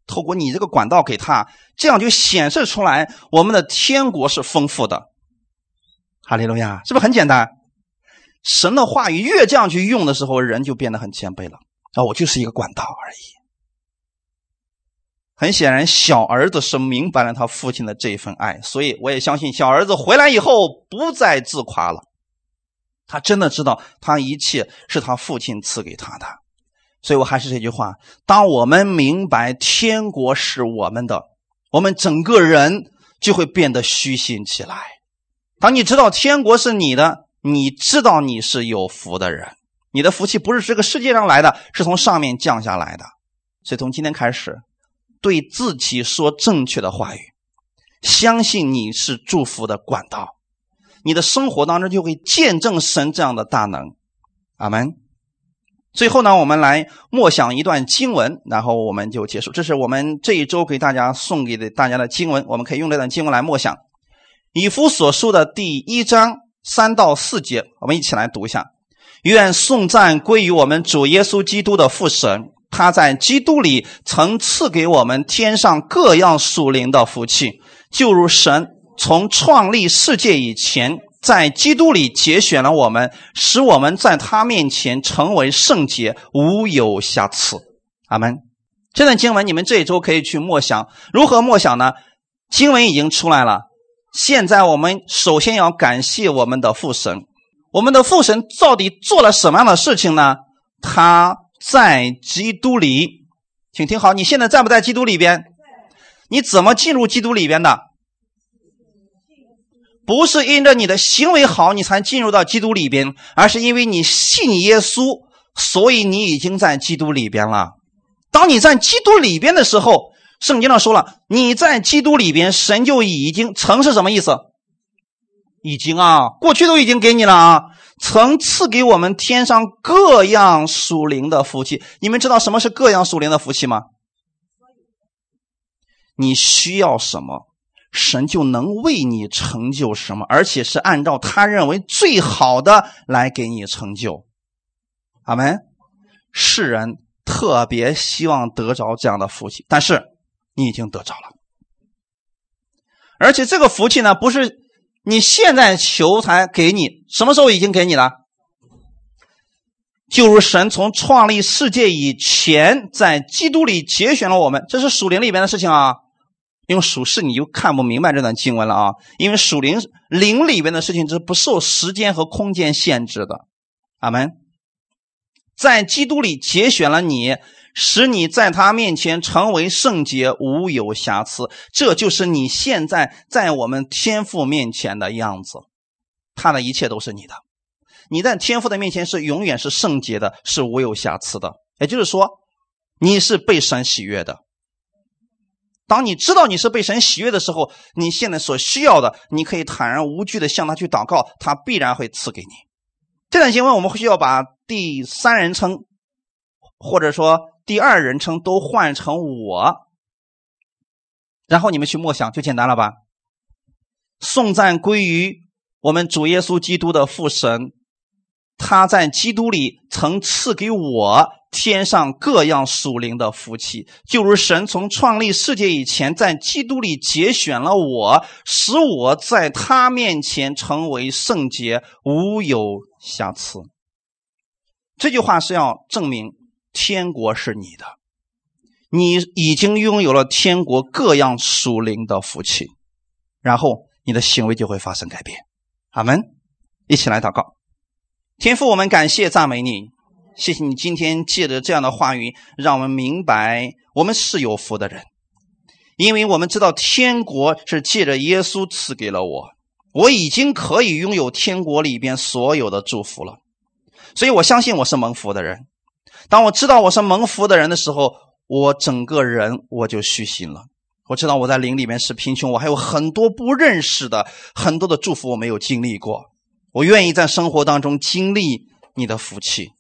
透过你这个管道给他，这样就显示出来我们的天国是丰富的。哈利路亚，是不是很简单？神的话语越这样去用的时候，人就变得很谦卑了。啊，我就是一个管道而已。很显然，小儿子是明白了他父亲的这一份爱，所以我也相信小儿子回来以后不再自夸了。他真的知道，他一切是他父亲赐给他的，所以我还是这句话：当我们明白天国是我们的，我们整个人就会变得虚心起来。当你知道天国是你的，你知道你是有福的人，你的福气不是这个世界上来的，是从上面降下来的。所以从今天开始，对自己说正确的话语，相信你是祝福的管道。你的生活当中就会见证神这样的大能，阿门。最后呢，我们来默想一段经文，然后我们就结束。这是我们这一周给大家送给的大家的经文，我们可以用这段经文来默想。以夫所书的第一章三到四节，我们一起来读一下。愿颂赞归于我们主耶稣基督的父神，他在基督里曾赐给我们天上各样属灵的福气，就如神从创立世界以前，在基督里节选了我们，使我们在他面前成为圣洁，无有瑕疵。阿门。这段经文你们这一周可以去默想，如何默想呢？经文已经出来了。现在我们首先要感谢我们的父神，我们的父神到底做了什么样的事情呢？他在基督里，请听好，你现在在不在基督里边？你怎么进入基督里边的？不是因着你的行为好你才进入到基督里边，而是因为你信耶稣，所以你已经在基督里边了。当你在基督里边的时候。圣经上说了，你在基督里边，神就已经曾是什么意思？已经啊，过去都已经给你了啊，曾赐给我们天上各样属灵的福气。你们知道什么是各样属灵的福气吗？你需要什么，神就能为你成就什么，而且是按照他认为最好的来给你成就。阿门。世人特别希望得着这样的福气，但是。你已经得着了，而且这个福气呢，不是你现在求才给你，什么时候已经给你了？就如神从创立世界以前，在基督里节选了我们，这是属灵里边的事情啊。用属世你就看不明白这段经文了啊，因为属灵灵里边的事情是不受时间和空间限制的。阿门。在基督里节选了你。使你在他面前成为圣洁，无有瑕疵。这就是你现在在我们天父面前的样子。他的一切都是你的。你在天父的面前是永远是圣洁的，是无有瑕疵的。也就是说，你是被神喜悦的。当你知道你是被神喜悦的时候，你现在所需要的，你可以坦然无惧的向他去祷告，他必然会赐给你。这段经文我们需要把第三人称，或者说。第二人称都换成我，然后你们去默想，就简单了吧？颂赞归于我们主耶稣基督的父神，他在基督里曾赐给我天上各样属灵的福气，就如神从创立世界以前，在基督里节选了我，使我在他面前成为圣洁，无有瑕疵。这句话是要证明。天国是你的，你已经拥有了天国各样属灵的福气，然后你的行为就会发生改变。阿门！一起来祷告，天父，我们感谢赞美你，谢谢你今天借着这样的话语，让我们明白我们是有福的人，因为我们知道天国是借着耶稣赐给了我，我已经可以拥有天国里边所有的祝福了，所以我相信我是蒙福的人。当我知道我是蒙福的人的时候，我整个人我就虚心了。我知道我在灵里面是贫穷，我还有很多不认识的很多的祝福我没有经历过。我愿意在生活当中经历你的福气，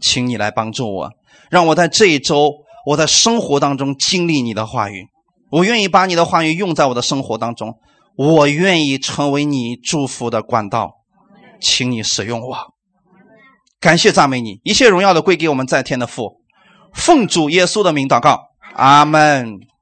请你来帮助我，让我在这一周我在生活当中经历你的话语。我愿意把你的话语用在我的生活当中，我愿意成为你祝福的管道，请你使用我。感谢赞美你，一切荣耀的归给我们在天的父，奉主耶稣的名祷告，阿门。